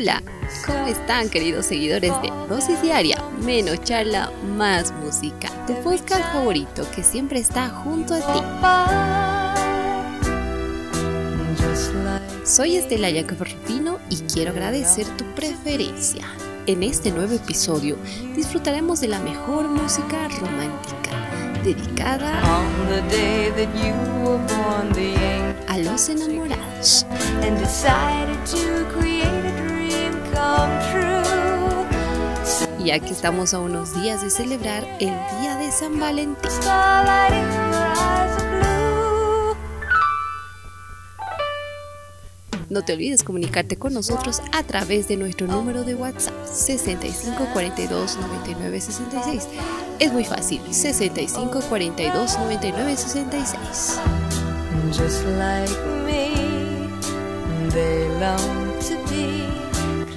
Hola, ¿cómo están queridos seguidores de Dosis Diaria? Menos charla, más música. Tu podcast favorito que siempre está junto a ti. Soy Estela Rufino y quiero agradecer tu preferencia. En este nuevo episodio disfrutaremos de la mejor música romántica, dedicada a los enamorados. And decided to create a dream come true. Ya que estamos a unos días de celebrar el Día de San Valentín. No te olvides comunicarte con nosotros a través de nuestro número de WhatsApp 65 42 99 66. Es muy fácil, 65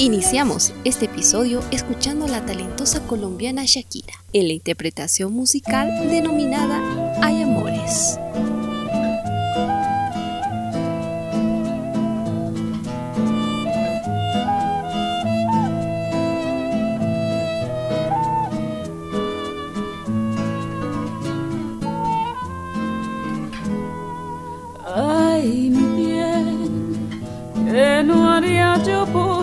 Iniciamos este episodio escuchando a la talentosa colombiana Shakira en la interpretación musical denominada Hay Amores. Ay, mi bien, que no haría yo por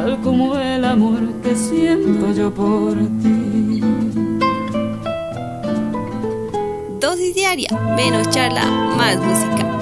tal como el amor que siento yo por ti. Dosis diaria, menos charla, más música.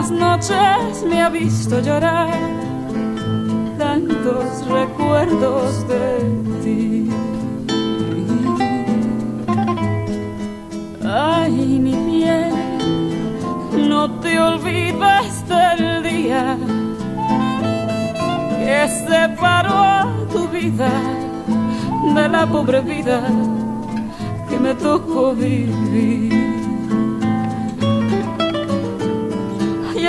Las noches me ha visto llorar tantos recuerdos de ti. Ay, mi piel, no te olvides del día que separó tu vida de la pobre vida que me tocó vivir.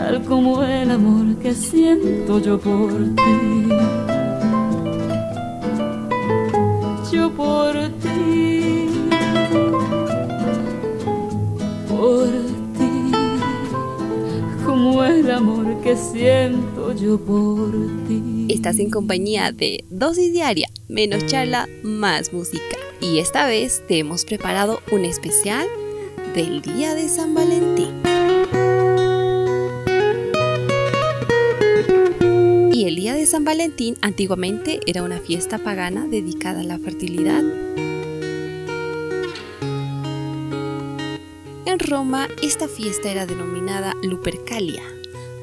tal como el amor que siento yo por ti. Yo por ti, por ti, como el amor que siento yo por ti. Estás en compañía de Dosis Diaria, menos charla, más música. Y esta vez te hemos preparado un especial del Día de San Valentín. El día de San Valentín antiguamente era una fiesta pagana dedicada a la fertilidad. En Roma esta fiesta era denominada Lupercalia.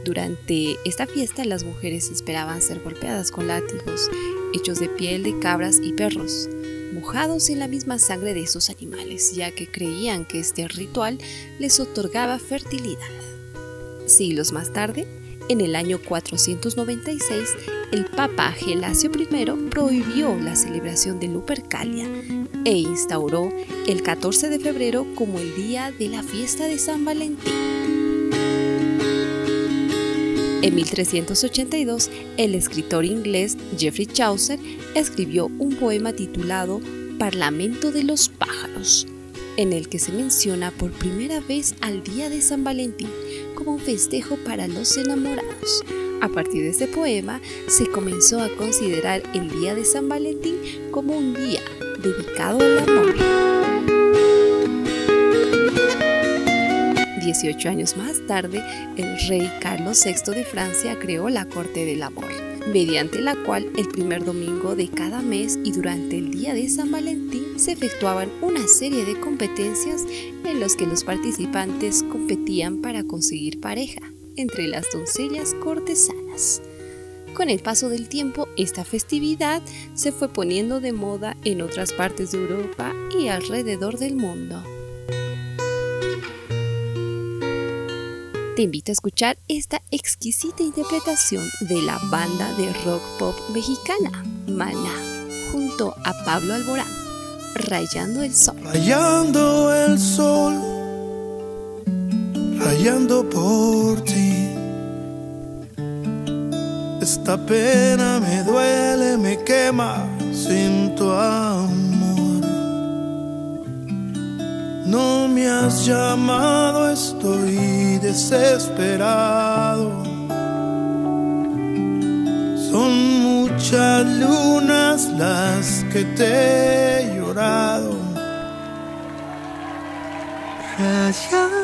Durante esta fiesta las mujeres esperaban ser golpeadas con látigos hechos de piel de cabras y perros, mojados en la misma sangre de esos animales, ya que creían que este ritual les otorgaba fertilidad. Siglos más tarde, en el año 496, el Papa Gelasio I prohibió la celebración de Lupercalia e instauró el 14 de febrero como el día de la fiesta de San Valentín. En 1382, el escritor inglés Geoffrey Chaucer escribió un poema titulado Parlamento de los pájaros, en el que se menciona por primera vez al día de San Valentín como un festejo para los enamorados. A partir de este poema se comenzó a considerar el día de San Valentín como un día dedicado al amor. 18 años más tarde, el rey Carlos VI de Francia creó la Corte del Amor, mediante la cual el primer domingo de cada mes y durante el día de San Valentín se efectuaban una serie de competencias en los que los participantes competían para conseguir pareja entre las doncellas cortesanas. Con el paso del tiempo, esta festividad se fue poniendo de moda en otras partes de Europa y alrededor del mundo. Te invito a escuchar esta exquisita interpretación de la banda de rock pop mexicana, Maná, junto a Pablo Alborán, Rayando el Sol. Rayando el sol, rayando por ti. Esta pena me duele, me quema sin tu amor. No me has llamado, estoy desesperado. Son muchas lunas las que te he llorado.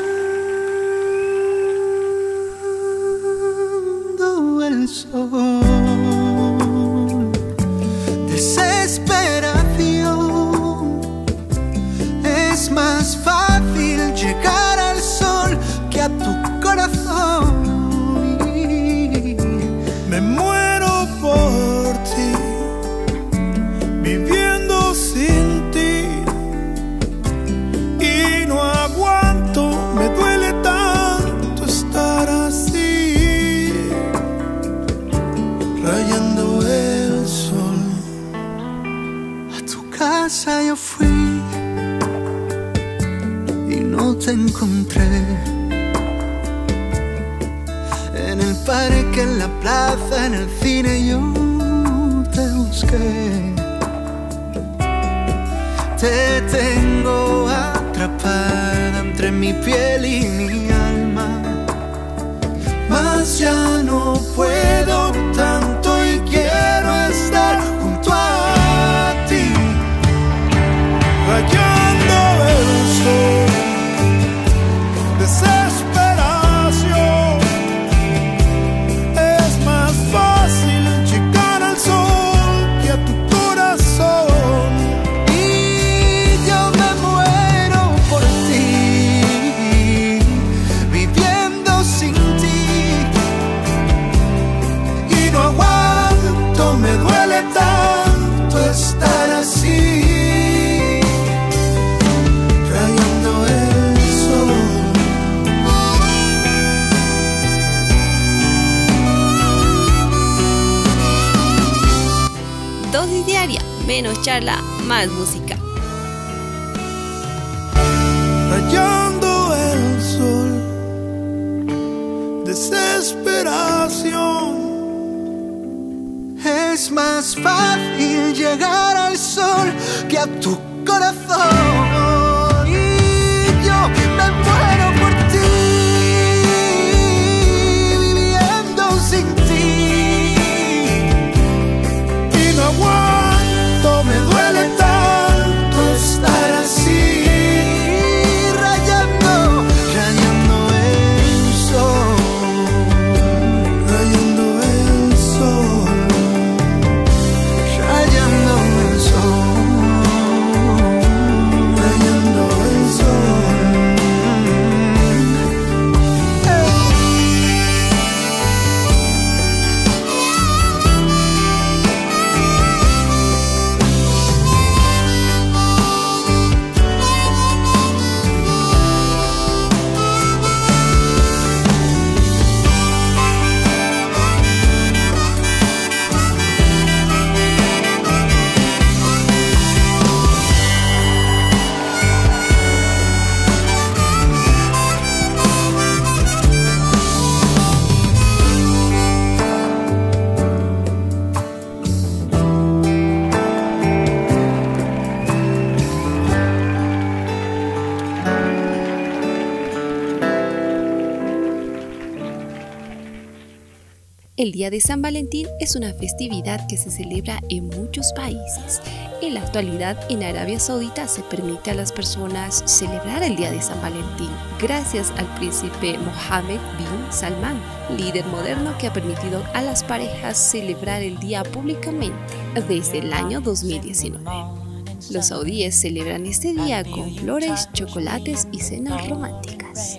Música. rayando el sol, desesperación. Es más fácil llegar al sol que a tu Día de San Valentín es una festividad que se celebra en muchos países. En la actualidad, en Arabia Saudita se permite a las personas celebrar el Día de San Valentín gracias al príncipe Mohammed bin Salman, líder moderno que ha permitido a las parejas celebrar el día públicamente desde el año 2019. Los saudíes celebran este día con flores, chocolates y cenas románticas.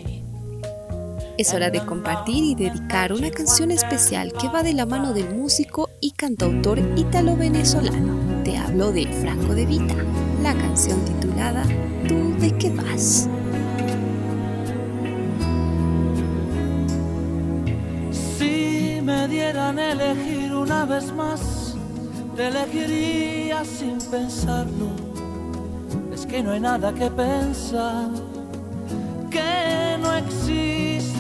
Es hora de compartir y dedicar una canción especial que va de la mano del músico y cantautor ítalo-venezolano. Te hablo de Franco de Vita, la canción titulada ¿Tú de qué vas? Si me dieran elegir una vez más, te elegiría sin pensarlo. Es que no hay nada que pensar, que no existe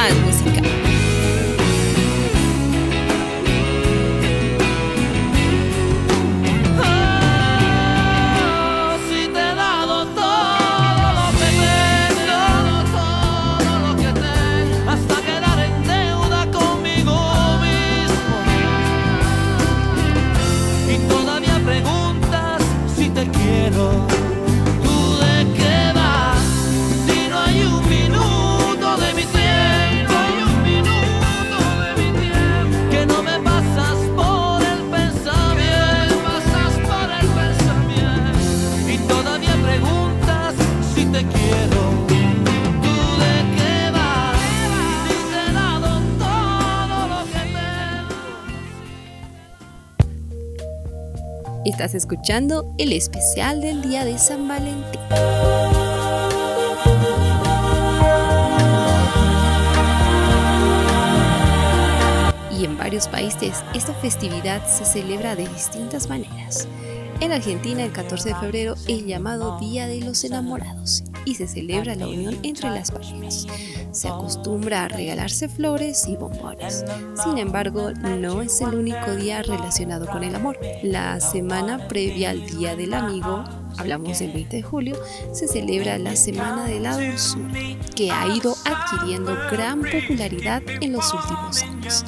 Charla, Estás escuchando el especial del Día de San Valentín. Y en varios países esta festividad se celebra de distintas maneras. En Argentina el 14 de febrero es llamado Día de los Enamorados y se celebra la unión entre las parejas. Se acostumbra a regalarse flores y bombones. Sin embargo, no es el único día relacionado con el amor. La semana previa al Día del Amigo, hablamos del 20 de julio, se celebra la Semana de la Dulzura, que ha ido adquiriendo gran popularidad en los últimos años.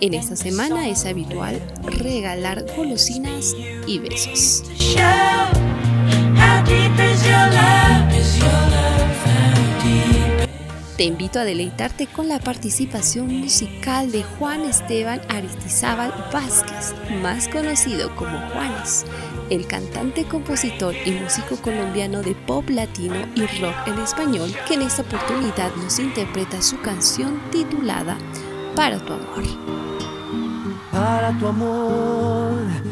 En esta semana es habitual regalar golosinas y besos. Te invito a deleitarte con la participación musical de Juan Esteban Aristizábal Vázquez, más conocido como Juanes, el cantante, compositor y músico colombiano de pop latino y rock en español, que en esta oportunidad nos interpreta su canción titulada Para tu amor. Para tu amor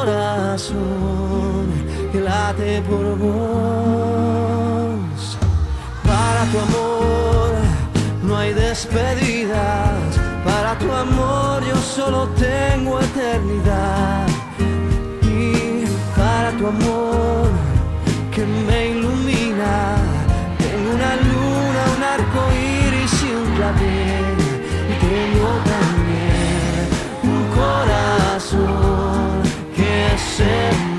Corazón que late por vos para tu amor no hay despedidas. Para tu amor yo solo tengo eternidad. Y para tu amor que me ilumina, tengo una luna, un arco iris y un clavel. Y tengo que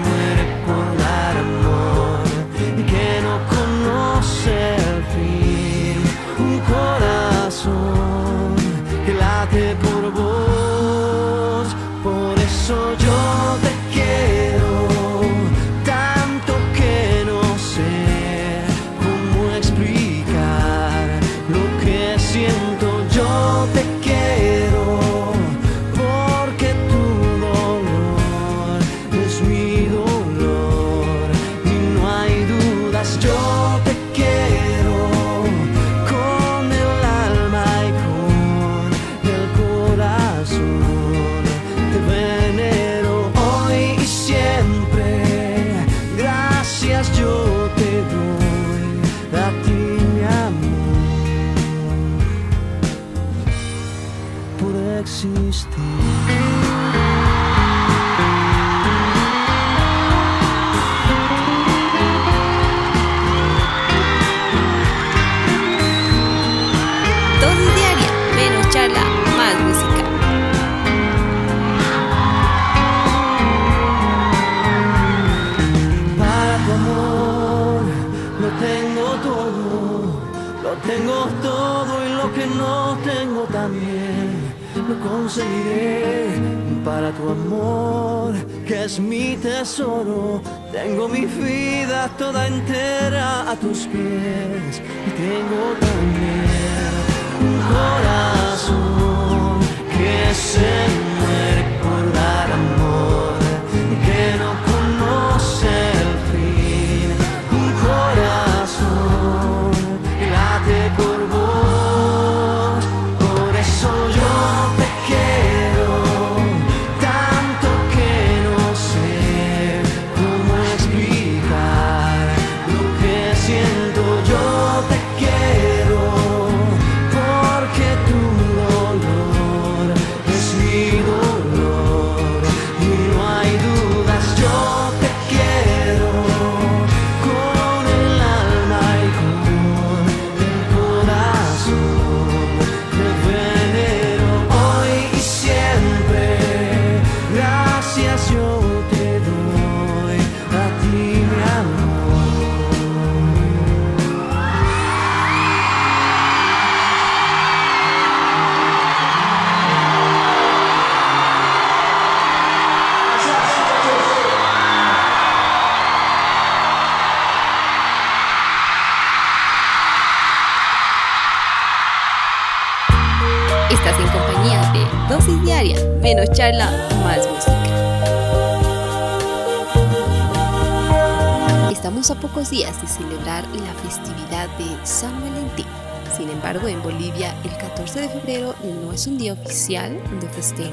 14 de febrero no es un día oficial de festejo,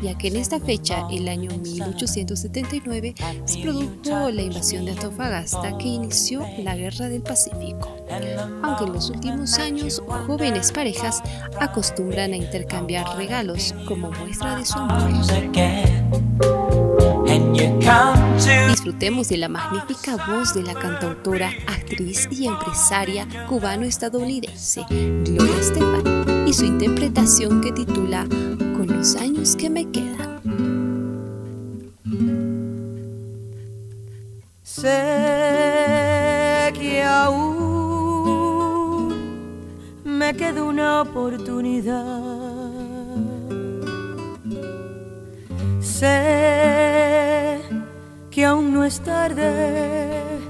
ya que en esta fecha, el año 1879, se produjo la invasión de Antofagasta que inició la Guerra del Pacífico. Aunque en los últimos años jóvenes parejas acostumbran a intercambiar regalos como muestra de su amor. Disfrutemos de la magnífica voz de la cantautora, actriz y empresaria cubano-estadounidense Gloria Estefan y su interpretación que titula Con los años que me quedan. Sé que aún me queda una oportunidad. Sé que aún no es tarde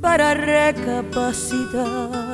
para recapacitar.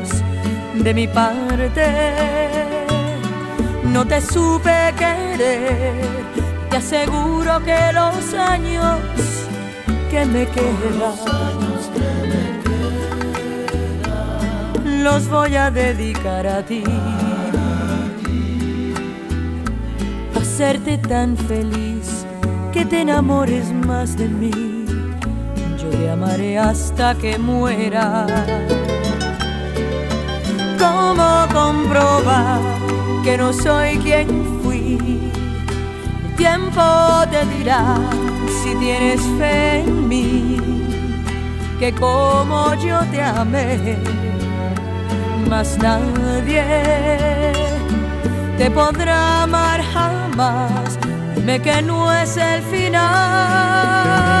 de mi parte. No te supe querer. Te aseguro que los años que me quedan los voy a dedicar a ti. hacerte tan feliz que te enamores más de mí. Yo te amaré hasta que muera. ¿Cómo comprobar que no soy quien fui? El tiempo te dirá si tienes fe en mí, que como yo te amé, más nadie te podrá amar jamás. Dime que no es el final.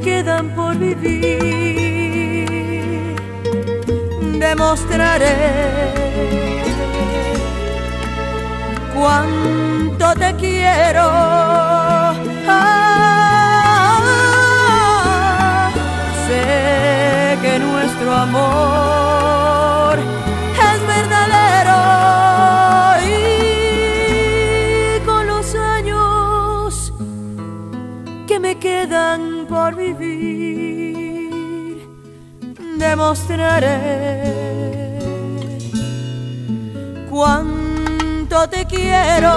quedan por vivir, demostraré cuánto te quiero. que nuestro amor demostraré cuánto te quiero.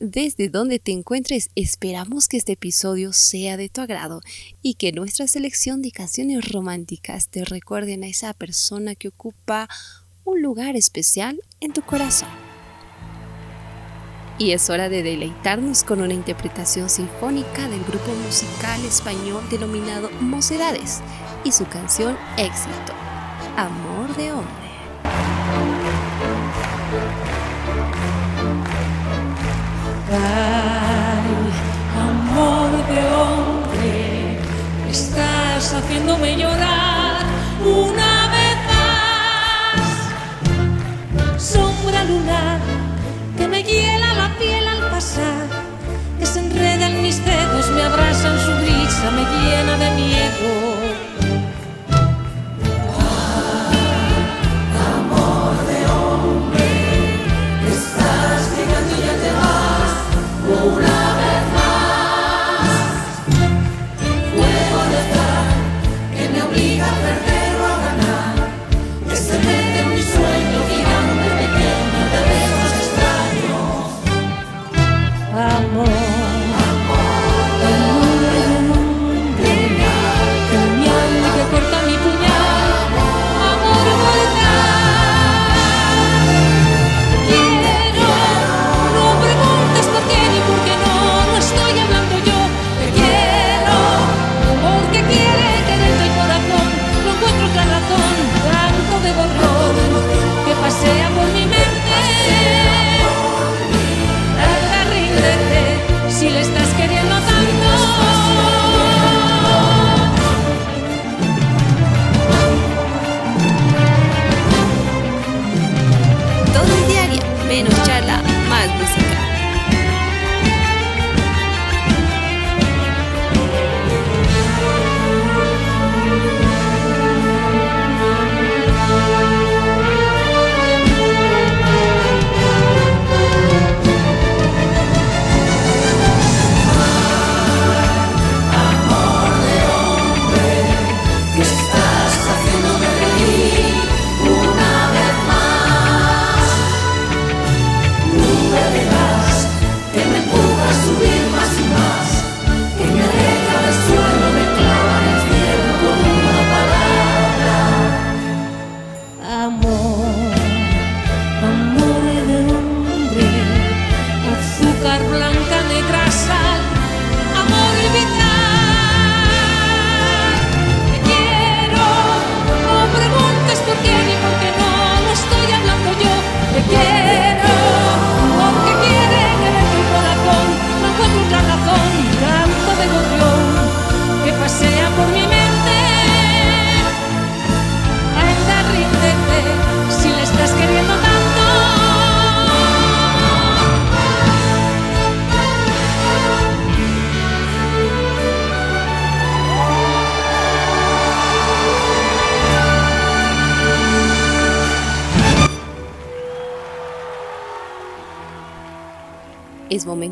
Desde donde te encuentres, esperamos que este episodio sea de tu agrado y que nuestra selección de canciones románticas te recuerden a esa persona que ocupa un lugar especial en tu corazón. Y es hora de deleitarnos con una interpretación sinfónica del grupo musical español denominado Mocedades y su canción Éxito, Amor de Hombre. Ay, amor de hombre, estás haciéndome llorar una vez más. Sombra lunar que me hiela la piel al pasar, que se enreda en mis dedos, me abraza en su brisa, me llena de miedo.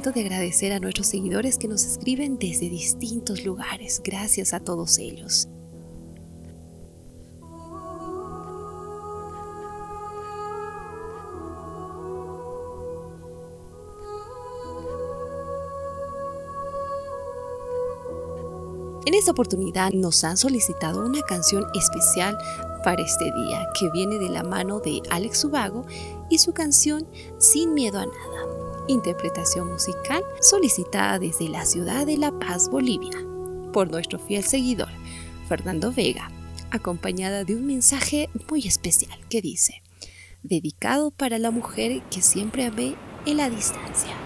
De agradecer a nuestros seguidores que nos escriben desde distintos lugares. Gracias a todos ellos. En esta oportunidad nos han solicitado una canción especial para este día que viene de la mano de Alex Ubago y su canción Sin miedo a nada. Interpretación musical solicitada desde la ciudad de La Paz, Bolivia, por nuestro fiel seguidor, Fernando Vega, acompañada de un mensaje muy especial que dice, dedicado para la mujer que siempre amé en la distancia.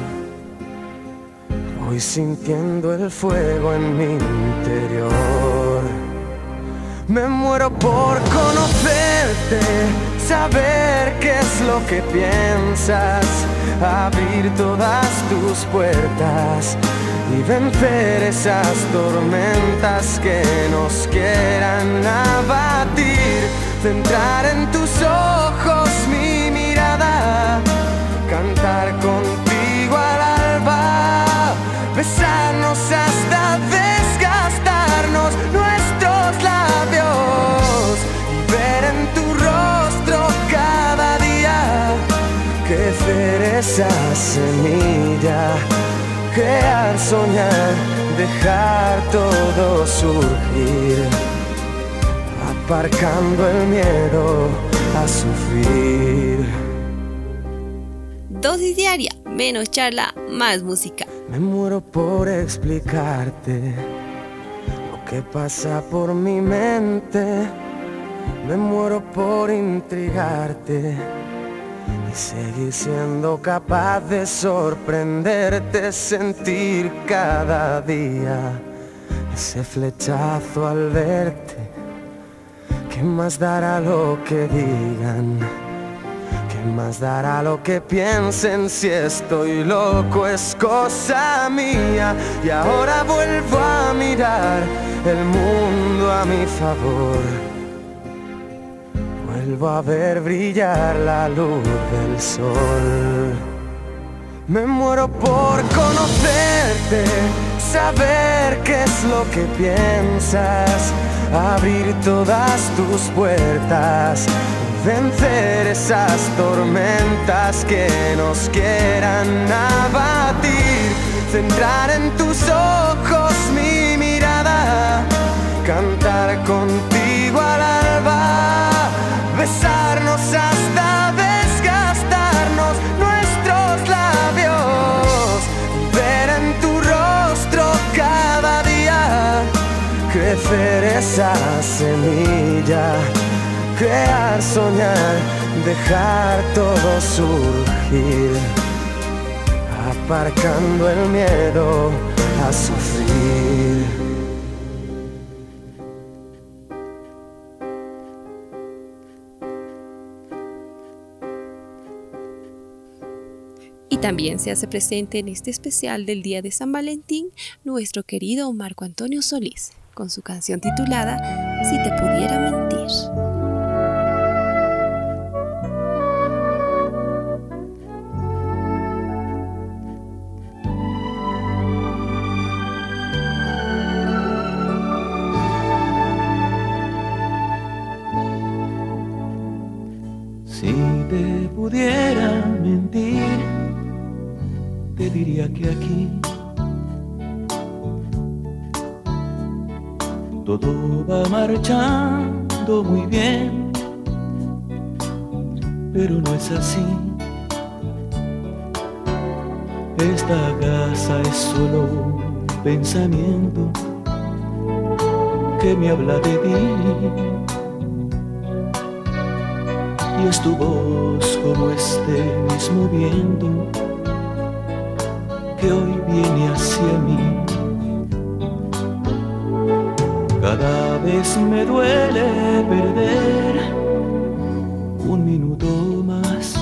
Voy sintiendo el fuego en mi interior. Me muero por conocerte, saber qué es lo que piensas, abrir todas tus puertas y vencer esas tormentas que nos quieran abatir, centrar en tus ojos mi mirada, cantar esa semilla, crear, soñar, dejar todo surgir, aparcando el miedo a sufrir. Dosis diaria, menos charla, más música. Me muero por explicarte lo que pasa por mi mente. Me muero por intrigarte y seguir siendo capaz de sorprenderte, sentir cada día ese flechazo al verte. ¿Qué más dará lo que digan? ¿Qué más dará lo que piensen si estoy loco? Es cosa mía y ahora vuelvo a mirar el mundo a mi favor. Vuelvo a ver brillar la luz del sol. Me muero por conocerte, saber qué es lo que piensas, abrir todas tus puertas vencer esas tormentas que nos quieran abatir, centrar en tus ojos mi mirada, cantar contigo al alba, besarnos hasta desgastarnos nuestros labios, ver en tu rostro cada día crecer esa semilla. Crear, soñar, dejar todo surgir, aparcando el miedo a sufrir. También se hace presente en este especial del Día de San Valentín nuestro querido Marco Antonio Solís, con su canción titulada Si te pudiera mentir. Diría que aquí todo va marchando muy bien, pero no es así. Esta casa es solo un pensamiento que me habla de ti y es tu voz como este mismo viento que hoy viene hacia mí. Cada vez me duele perder un minuto más.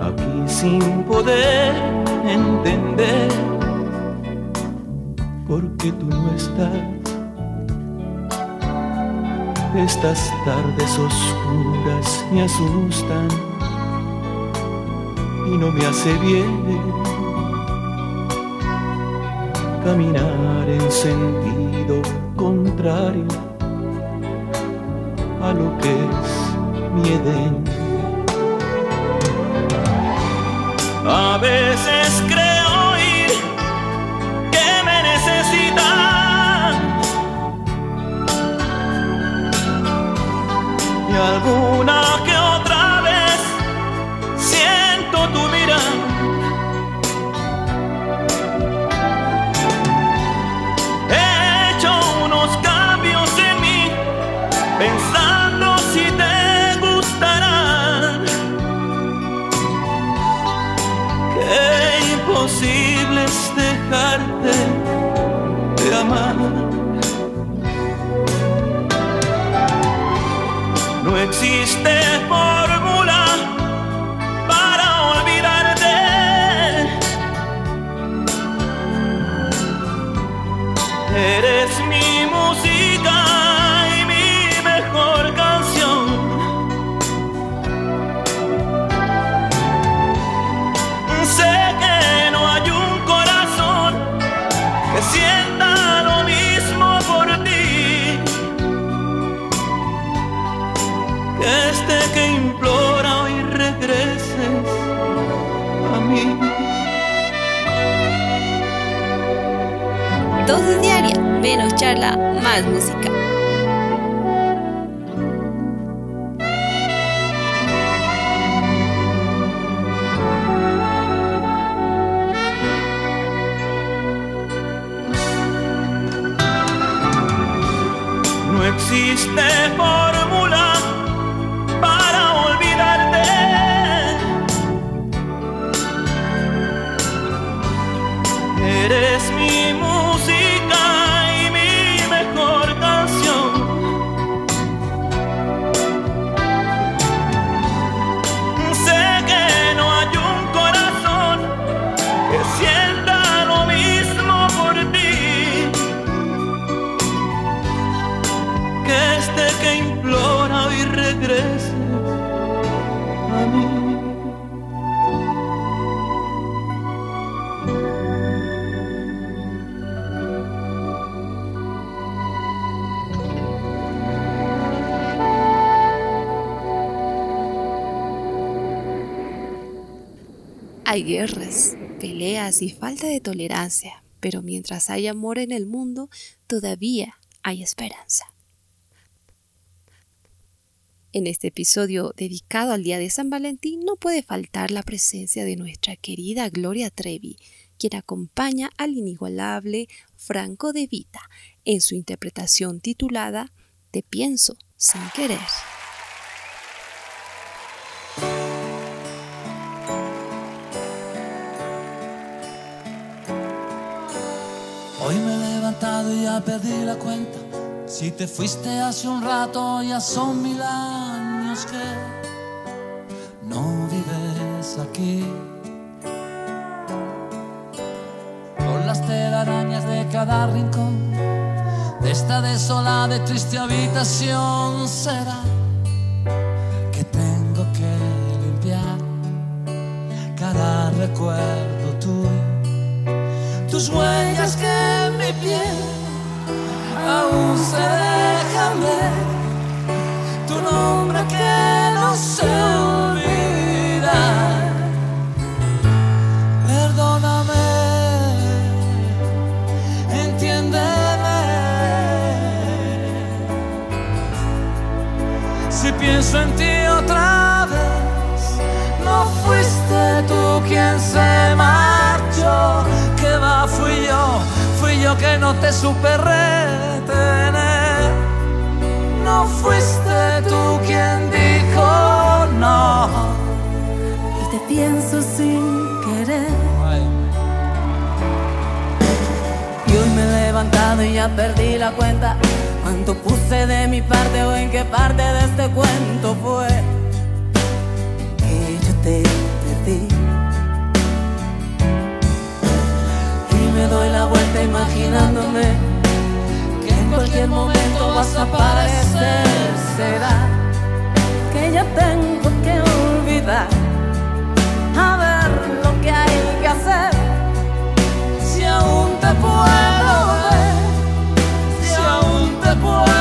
Aquí sin poder entender por qué tú no estás. Estas tardes oscuras me asustan no me hace bien caminar en sentido contrario a lo que es mi Edén. A veces creo oír que me necesitan y alguna menos charla, más música. Guerras, peleas y falta de tolerancia, pero mientras hay amor en el mundo, todavía hay esperanza. En este episodio dedicado al Día de San Valentín no puede faltar la presencia de nuestra querida Gloria Trevi, quien acompaña al inigualable Franco De Vita en su interpretación titulada Te pienso sin querer. Ya perdí la cuenta. Si te fuiste hace un rato, ya son mil años que no vives aquí. Con las telarañas de cada rincón de esta desolada y triste habitación será que tengo que limpiar cada recuerdo tuyo tus huellas que en mi piel aún se dejan ver, tu nombre que no se olvida. Perdóname, entiéndeme. Si pienso en ti otra vez, no fuiste tú quien se marchó, que va, fui yo, yo que no te supe retener. No fuiste tú quien dijo no. y te pienso sin querer. Y hoy me he levantado y ya perdí la cuenta. Cuánto puse de mi parte o en qué parte de este cuento fue que yo te me doy la vuelta imaginándome que en cualquier momento vas a aparecer. Será que ya tengo que olvidar a ver lo que hay que hacer. Si aún te puedo ver, si aún te puedo.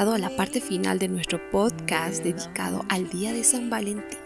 Llegado a la parte final de nuestro podcast dedicado al Día de San Valentín.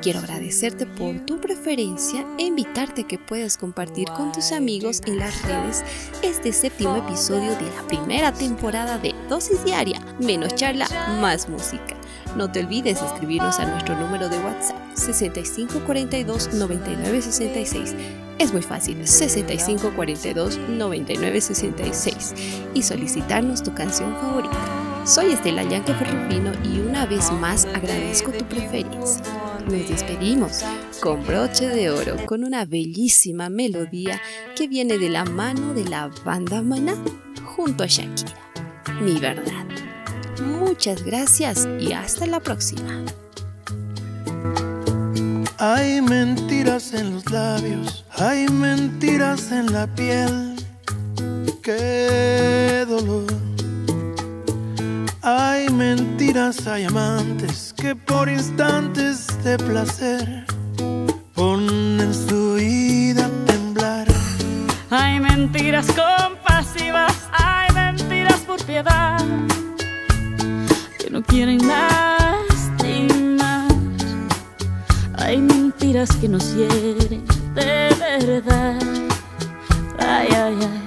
Quiero agradecerte por tu preferencia e invitarte que puedas compartir con tus amigos en las redes este séptimo episodio de la primera temporada de Dosis Diaria, menos charla, más música. No te olvides escribirnos a nuestro número de WhatsApp 6542 9966. Es muy fácil, 6542 9966 y solicitarnos tu canción favorita. Soy Estela Yanque Ferrufino y una vez más agradezco tu preferencia. Nos despedimos con broche de oro, con una bellísima melodía que viene de la mano de la banda Maná junto a Shakira. Mi verdad. Muchas gracias y hasta la próxima. Hay mentiras en los labios, hay mentiras en la piel. Qué hay amantes que por instantes de placer ponen su vida a temblar. Hay mentiras compasivas, hay mentiras por piedad que no quieren lastimar. Hay mentiras que nos hieren de verdad. Ay, ay, ay.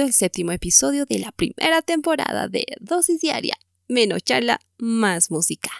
el séptimo episodio de la primera temporada de Dosis Diaria, menos charla, más música.